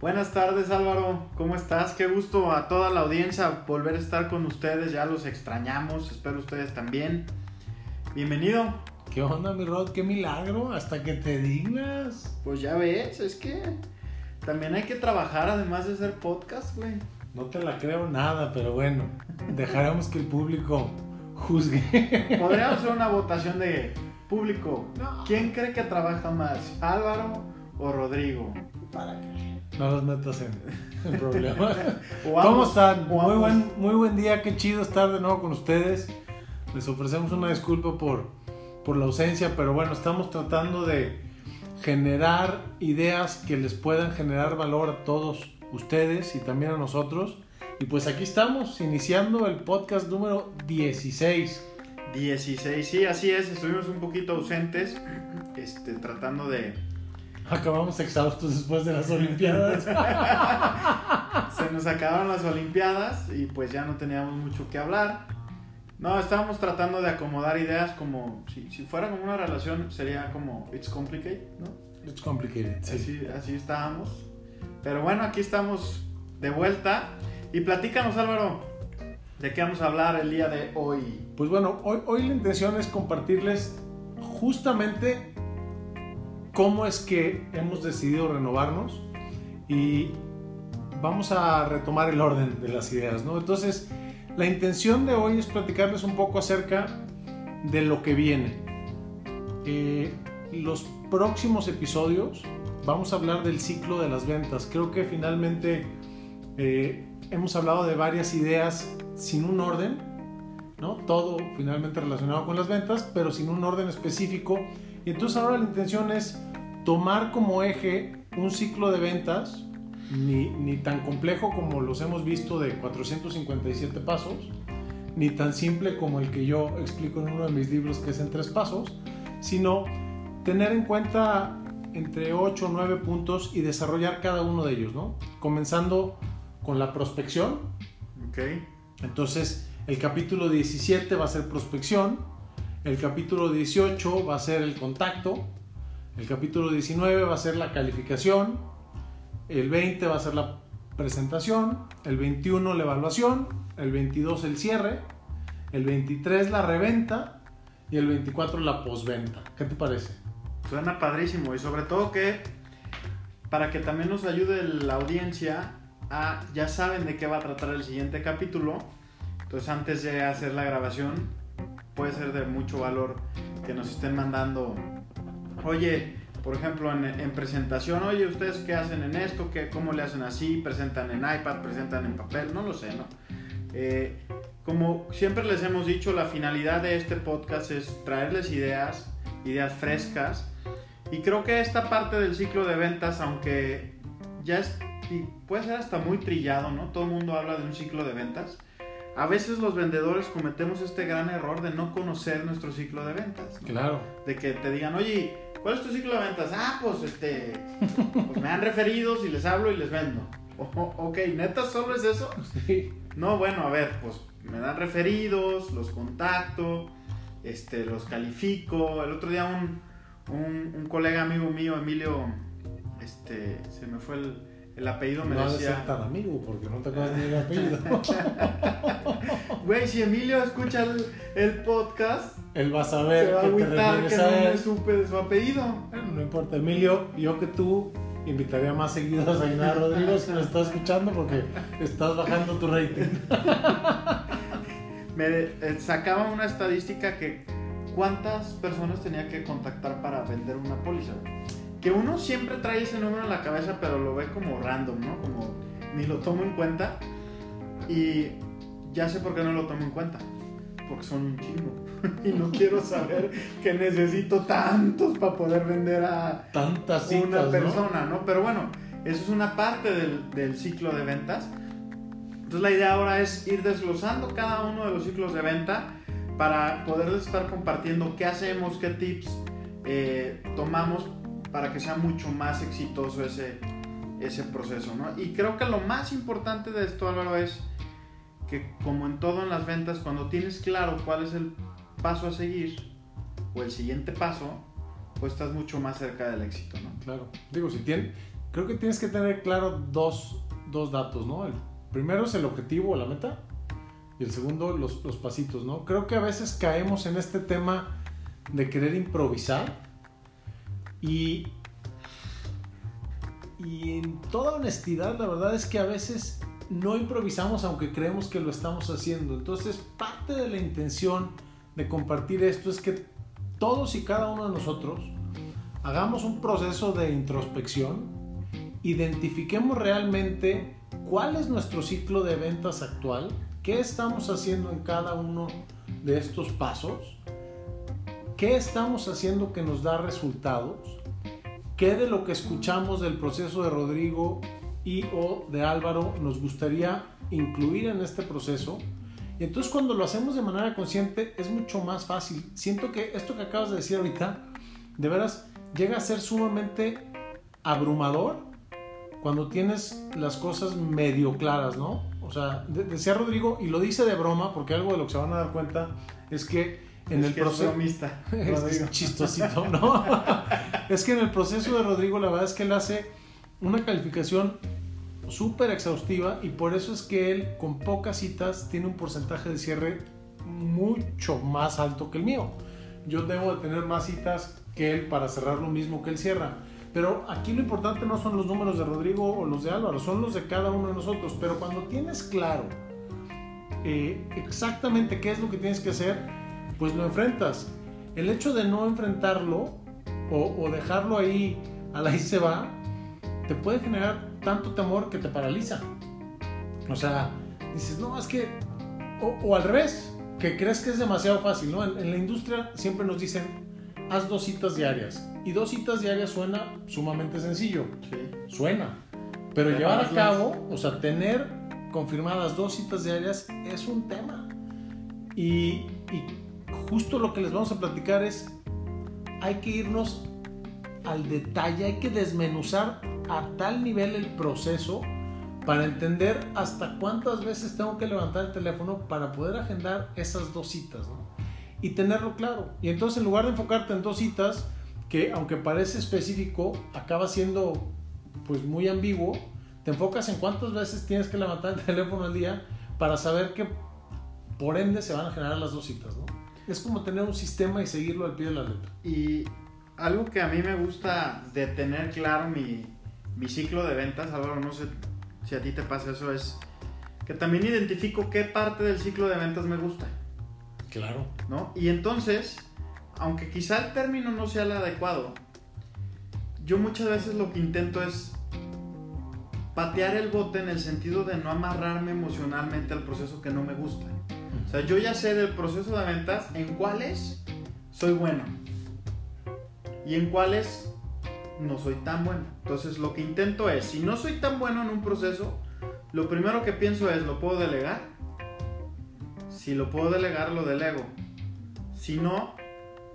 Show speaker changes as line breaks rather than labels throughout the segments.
Buenas tardes Álvaro, ¿cómo estás? Qué gusto a toda la audiencia volver a estar con ustedes, ya los extrañamos, espero ustedes también. Bienvenido.
¿Qué onda, mi Rod? ¡Qué milagro! Hasta que te dignas.
Pues ya ves, es que también hay que trabajar además de hacer podcast, güey.
No te la creo nada, pero bueno, dejaremos que el público juzgue.
Podríamos hacer una votación de público. ¿Quién cree que trabaja más, Álvaro o Rodrigo?
¿Para qué? No los metas en, en problemas. ¿Cómo están? Muy buen, muy buen día, qué chido estar de nuevo con ustedes. Les ofrecemos una disculpa por, por la ausencia, pero bueno, estamos tratando de generar ideas que les puedan generar valor a todos ustedes y también a nosotros. Y pues aquí estamos, iniciando el podcast número 16.
16, sí, así es, estuvimos un poquito ausentes, este, tratando de...
Acabamos exhaustos después de las Olimpiadas.
Se nos acabaron las Olimpiadas y pues ya no teníamos mucho que hablar. No, estábamos tratando de acomodar ideas como, si, si fuera como una relación, sería como, it's complicated, ¿no?
It's complicated. sí.
Así, así estábamos. Pero bueno, aquí estamos de vuelta. Y platícanos, Álvaro, ¿de qué vamos a hablar el día de hoy?
Pues bueno, hoy, hoy la intención es compartirles justamente cómo es que hemos decidido renovarnos y vamos a retomar el orden de las ideas, ¿no? Entonces, la intención de hoy es platicarles un poco acerca de lo que viene. Eh, los próximos episodios vamos a hablar del ciclo de las ventas. Creo que finalmente eh, hemos hablado de varias ideas sin un orden, ¿no? Todo finalmente relacionado con las ventas, pero sin un orden específico. Y entonces ahora la intención es tomar como eje un ciclo de ventas, ni, ni tan complejo como los hemos visto de 457 pasos, ni tan simple como el que yo explico en uno de mis libros que es en tres pasos, sino tener en cuenta entre 8 o 9 puntos y desarrollar cada uno de ellos, ¿no? Comenzando con la prospección.
Ok.
Entonces, el capítulo 17 va a ser prospección, el capítulo 18 va a ser el contacto, el capítulo 19 va a ser la calificación, el 20 va a ser la presentación, el 21 la evaluación, el 22 el cierre, el 23 la reventa y el 24 la posventa. ¿Qué te parece?
Suena padrísimo y sobre todo que para que también nos ayude la audiencia a, ya saben de qué va a tratar el siguiente capítulo, entonces antes de hacer la grabación puede ser de mucho valor que nos estén mandando, oye, por ejemplo en, en presentación, oye, ¿ustedes qué hacen en esto? ¿Qué, ¿Cómo le hacen así? ¿Presentan en iPad? ¿Presentan en papel? No lo sé, ¿no? Eh, como siempre les hemos dicho, la finalidad de este podcast es traerles ideas, ideas frescas. Y creo que esta parte del ciclo de ventas, aunque ya es, puede ser hasta muy trillado, ¿no? Todo el mundo habla de un ciclo de ventas. A veces los vendedores cometemos este gran error de no conocer nuestro ciclo de ventas. ¿no?
Claro.
De que te digan, oye, ¿cuál es tu ciclo de ventas? Ah, pues este, pues me han referidos y les hablo y les vendo. Ok, ¿neta solo es eso?
Sí.
No, bueno, a ver, pues me dan referidos, los contacto, este, los califico. El otro día un, un, un colega amigo mío, Emilio, este, se me fue el, el apellido, me
No
decía...
ser tan amigo porque no te acuerdas ni el apellido.
Güey, si Emilio escucha el, el podcast,
Él va a
se
saber
va a
que te
que
refieres
no
a
me
él.
supe de su apellido.
Bueno, no importa, Emilio, yo que tú invitaría más seguido a desayunar a Rodrigo si me estás escuchando porque estás bajando tu rating.
Me eh, sacaba una estadística que cuántas personas tenía que contactar para vender una póliza. Que uno siempre trae ese número en la cabeza, pero lo ve como random, ¿no? Como ni lo tomo en cuenta. Y ya sé por qué no lo tomo en cuenta. Porque son un chingo. y no quiero saber que necesito tantos para poder vender a
Tantas citas,
una
¿no?
persona, ¿no? Pero bueno, eso es una parte del, del ciclo de ventas. Entonces la idea ahora es ir desglosando cada uno de los ciclos de venta para poder estar compartiendo qué hacemos, qué tips eh, tomamos para que sea mucho más exitoso ese, ese proceso, ¿no? Y creo que lo más importante de esto, Álvaro, es que como en todo en las ventas, cuando tienes claro cuál es el paso a seguir o el siguiente paso, pues estás mucho más cerca del éxito, ¿no?
Claro. Digo, si tien- creo que tienes que tener claro dos, dos datos, ¿no? El primero es el objetivo o la meta y el segundo los, los pasitos, ¿no? Creo que a veces caemos en este tema de querer improvisar y, y en toda honestidad la verdad es que a veces no improvisamos aunque creemos que lo estamos haciendo. Entonces parte de la intención de compartir esto es que todos y cada uno de nosotros hagamos un proceso de introspección, identifiquemos realmente cuál es nuestro ciclo de ventas actual, qué estamos haciendo en cada uno de estos pasos, qué estamos haciendo que nos da resultados, qué de lo que escuchamos del proceso de Rodrigo y o de Álvaro nos gustaría incluir en este proceso. Y entonces cuando lo hacemos de manera consciente es mucho más fácil. Siento que esto que acabas de decir ahorita, de veras, llega a ser sumamente abrumador cuando tienes las cosas medio claras, ¿no? O sea, decía Rodrigo, y lo dice de broma, porque algo de lo que se van a dar cuenta es que en el proceso... Es, es chistosito, ¿no? es que en el proceso de Rodrigo la verdad es que él hace una calificación súper exhaustiva y por eso es que él con pocas citas tiene un porcentaje de cierre mucho más alto que el mío. Yo debo de tener más citas que él para cerrar lo mismo que él cierra. Pero aquí lo importante no son los números de Rodrigo o los de Álvaro, son los de cada uno de nosotros. Pero cuando tienes claro eh, exactamente qué es lo que tienes que hacer, pues lo enfrentas. El hecho de no enfrentarlo o, o dejarlo ahí, a la ahí se va, te puede generar tanto temor que te paraliza. O sea, dices, no, es que, o, al revés, que crees que es demasiado fácil, ¿no? En, en, la industria siempre nos dicen, haz dos citas diarias. Y dos citas diarias suena sumamente sencillo. Sí. Suena. Pero llevar a cabo, o sea, tener confirmadas dos citas diarias es un tema. Y, y justo lo que les vamos a platicar es, hay que irnos al detalle, hay que desmenuzar a tal nivel el proceso para entender hasta cuántas veces tengo que levantar el teléfono para poder agendar esas dos citas, ¿no? Y tenerlo claro. Y entonces en lugar de enfocarte en dos citas, que aunque parece específico, acaba siendo pues muy ambiguo, te enfocas en cuántas veces tienes que levantar el teléfono al día para saber que por ende se van a generar las dos citas, ¿no? Es como tener un sistema y seguirlo al pie de la letra.
Y algo que a mí me gusta de tener claro mi, mi ciclo de ventas, Álvaro, no sé si a ti te pasa eso, es que también identifico qué parte del ciclo de ventas me gusta.
Claro.
¿No? Y entonces, aunque quizá el término no sea el adecuado, yo muchas veces lo que intento es patear el bote en el sentido de no amarrarme emocionalmente al proceso que no me gusta. O sea, yo ya sé del proceso de ventas en cuáles soy bueno y en cuáles no soy tan bueno. Entonces lo que intento es, si no soy tan bueno en un proceso, lo primero que pienso es, ¿lo puedo delegar? Si lo puedo delegar, lo delego. Si no,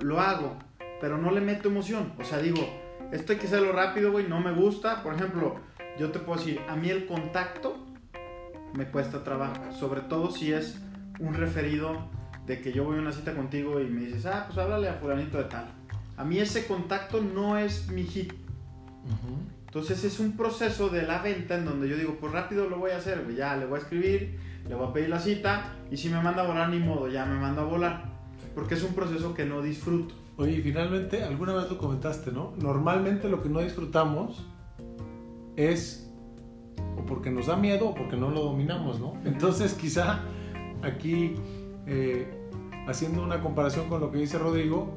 lo hago, pero no le meto emoción. O sea, digo, esto hay que hacerlo rápido, güey, no me gusta. Por ejemplo, yo te puedo decir, a mí el contacto me cuesta trabajo, sobre todo si es un referido de que yo voy a una cita contigo y me dices, ah, pues háblale a fulanito de tal. A mí ese contacto no es mi hit. Entonces es un proceso de la venta en donde yo digo, pues rápido lo voy a hacer, ya le voy a escribir, le voy a pedir la cita y si me manda a volar ni modo, ya me manda a volar. Porque es un proceso que no disfruto.
Oye, y finalmente, alguna vez lo comentaste, ¿no? Normalmente lo que no disfrutamos es o porque nos da miedo o porque no lo dominamos, ¿no? Entonces quizá aquí, eh, haciendo una comparación con lo que dice Rodrigo,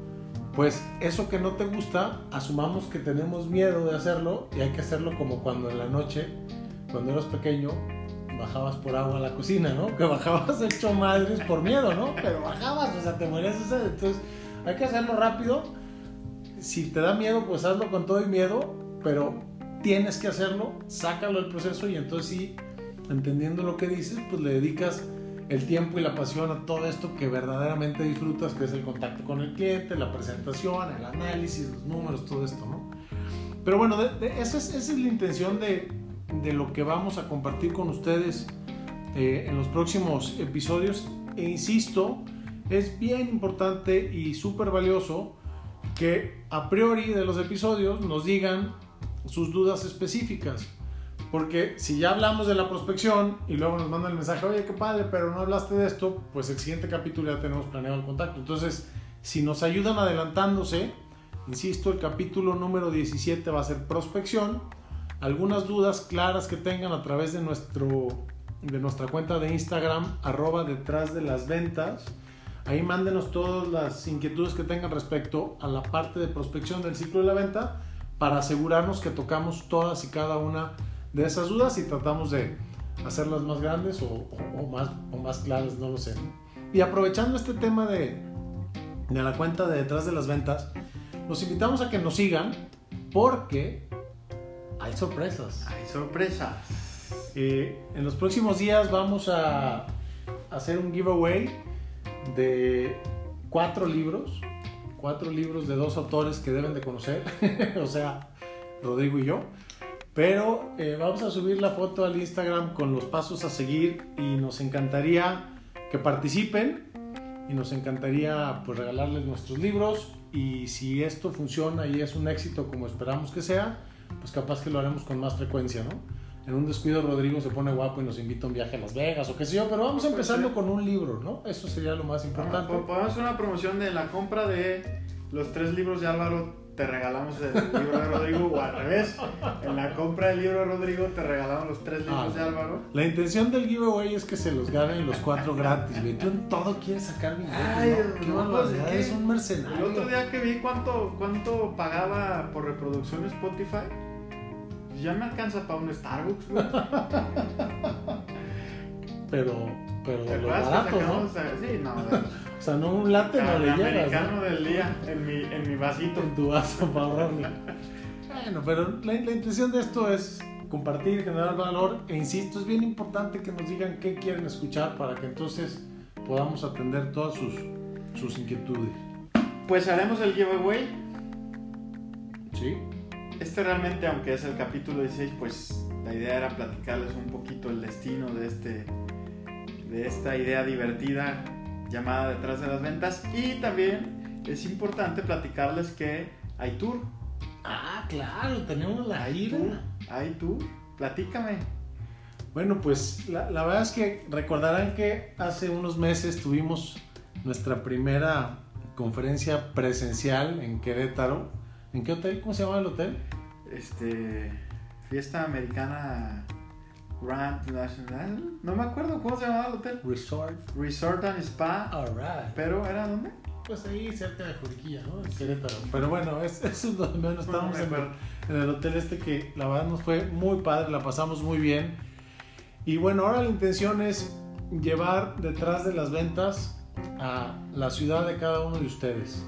pues eso que no te gusta, asumamos que tenemos miedo de hacerlo y hay que hacerlo como cuando en la noche, cuando eras pequeño, bajabas por agua a la cocina, ¿no? Que bajabas hecho madres por miedo, ¿no? Pero bajabas, o sea, te morías de sed. Entonces, hay que hacerlo rápido. Si te da miedo, pues hazlo con todo y miedo, pero tienes que hacerlo, sácalo del proceso y entonces sí, entendiendo lo que dices, pues le dedicas el tiempo y la pasión a todo esto que verdaderamente disfrutas, que es el contacto con el cliente, la presentación, el análisis, los números, todo esto, ¿no? Pero bueno, esa, es, la intención de, lo que vamos a compartir con ustedes eh, en los próximos episodios. E insisto, es bien importante y súper valioso que a priori de los episodios nos digan sus dudas específicas. Porque si ya hablamos de la prospección y luego nos mandan el mensaje, oye, qué padre, pero no hablaste de esto, pues el siguiente capítulo ya tenemos planeado el contacto. Entonces, si nos ayudan adelantándose, insisto, el capítulo número 17 va a ser prospección. Algunas dudas claras que tengan a través de, nuestro, de nuestra cuenta de Instagram, arroba detrás de las ventas. Ahí mándenos todas las inquietudes que tengan respecto a la parte de prospección del ciclo de la venta para asegurarnos que tocamos todas y cada una de esas dudas y tratamos de hacerlas más grandes o, más, o más claras, no lo sé. Y aprovechando este tema de, de la cuenta de detrás de las ventas, los invitamos a que nos sigan porque hay sorpresas.
Hay sorpresas.
Eh, en los próximos días vamos a hacer un giveaway de cuatro libros, cuatro libros de dos autores que deben de conocer, o sea, Rodrigo y yo. Pero eh, vamos a subir la foto al Instagram con los pasos a seguir y nos encantaría que participen y nos encantaría pues regalarles nuestros libros y si esto funciona y es un éxito como esperamos que sea, pues capaz que lo haremos con más frecuencia, ¿no? En un descuido Rodrigo se pone guapo y nos invita a un viaje a Las Vegas o qué sé yo, pero vamos empezando con un libro, ¿no? Eso sería lo más importante.
Podemos hacer una promoción de la compra de los tres libros de Álvaro te regalamos el libro de Rodrigo o al revés. En la compra del libro de Rodrigo te regalamos los tres libros ah, de Álvaro.
La intención del giveaway es que se los ganen los cuatro gratis, güey. Tú en todo quieres sacar mi Ay, ¿no? Pues, es un mercenario.
El otro día que vi cuánto, cuánto pagaba por reproducción Spotify, ya me alcanza para un Starbucks, güey.
pero, pero de los baratos, ¿no?
Sí, no,
o sea, no un latte no le llega.
americano del día, en mi, en mi vasito.
En tu vaso para ahorrarle. bueno, pero la, la intención de esto es compartir, generar valor. E insisto, es bien importante que nos digan qué quieren escuchar para que entonces podamos atender todas sus, sus inquietudes.
Pues haremos el giveaway.
Sí.
Este realmente, aunque es el capítulo 16, pues la idea era platicarles un poquito el destino de, este, de esta idea divertida llamada Detrás de las Ventas. Y también es importante platicarles que hay tour.
Ah, claro, tenemos la ira.
Hay tour, platícame.
Bueno, pues la, la, verdad es que recordarán que hace unos meses tuvimos nuestra primera conferencia presencial en Querétaro. ¿En qué hotel? ¿Cómo se llama el hotel?
Este. Fiesta Americana Grand National. No me acuerdo cómo se llamaba el hotel.
Resort.
Resort and Spa.
Alright.
Pero ¿era dónde?
Pues ahí cerca de Juriquilla, ¿no? En Querétaro. Pero bueno, eso es donde menos estábamos en, en, el hotel este que la verdad nos fue muy padre, la pasamos muy bien. Y bueno, ahora la intención es llevar detrás de las ventas a la ciudad de cada uno de ustedes.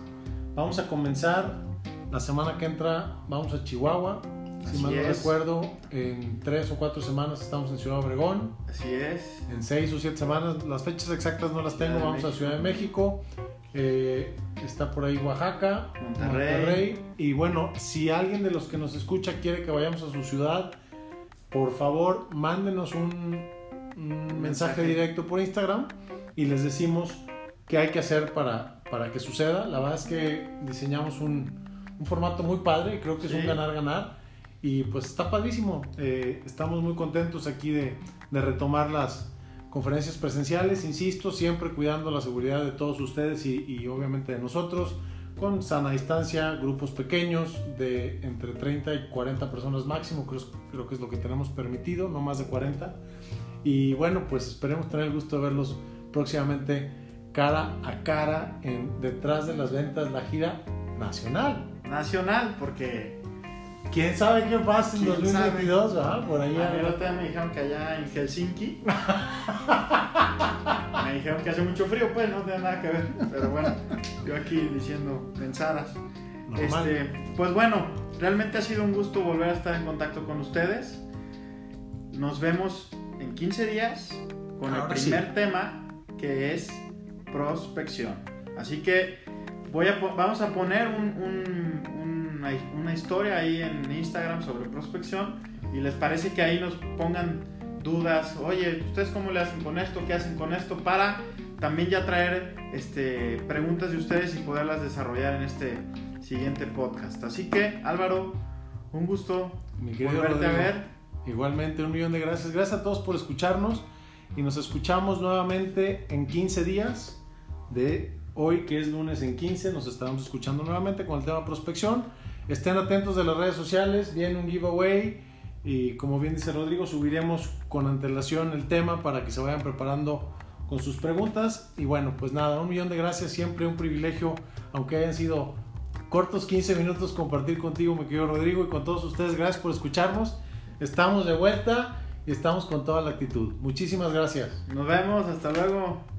Vamos a comenzar la semana que entra, vamos a Chihuahua, si mal no recuerdo, en tres o cuatro semanas estamos en Ciudad Obregón.
Así es.
En seis o siete semanas, las fechas exactas no las tengo, vamos a Ciudad de México. Eh, está por ahí Oaxaca, Monterrey. Y bueno, si alguien de los que nos escucha quiere que vayamos a su ciudad, por favor, mándenos un, mensaje. directo por Instagram y les decimos qué hay que hacer para, para que suceda. La verdad es que diseñamos un, un formato muy padre creo que es un ganar-ganar. Y pues está padrísimo. Eh, estamos muy contentos aquí de, retomar las conferencias presenciales, insisto, siempre cuidando la seguridad de todos ustedes y, y, obviamente de nosotros, con sana distancia, grupos pequeños de entre 30 y 40 personas máximo, creo, creo que es lo que tenemos permitido, no más de 40. Y bueno, pues esperemos tener el gusto de verlos próximamente cara a cara en Detrás de las Ventas, la gira nacional.
Nacional, porque
¿Quién sabe qué pasa en 2022? Por ahí.
A mí me dijeron que allá en Helsinki. me dijeron que hace mucho frío, pues no tiene nada que ver. Pero bueno, yo aquí diciendo pensadas. Este, pues bueno, realmente ha sido un gusto volver a estar en contacto con ustedes. Nos vemos en 15 días con el primer tema que es prospección. Así que voy a, vamos a poner un una, historia ahí en Instagram sobre prospección y les parece que ahí nos pongan dudas, oye, ¿ustedes cómo le hacen con esto? ¿Qué hacen con esto? Para también ya traer este, preguntas de ustedes y poderlas desarrollar en este siguiente podcast. Así que, Álvaro, Un gusto
Mi
volverte a
Rodrigo.
ver.
Igualmente, un millón de gracias. Gracias a todos por escucharnos y nos escuchamos nuevamente en 15 días de hoy, que es lunes en 15. Nos estaremos escuchando nuevamente con el tema prospección. Estén atentos de las redes sociales, viene un giveaway y como bien dice Rodrigo, subiremos con antelación el tema para que se vayan preparando con sus preguntas. Y bueno, pues nada, un millón de gracias, siempre un privilegio, aunque hayan sido cortos 15 minutos compartir contigo, mi querido Rodrigo, y con todos ustedes, gracias por escucharnos. Estamos de vuelta y estamos con toda la actitud. Muchísimas gracias.
Nos vemos, hasta luego.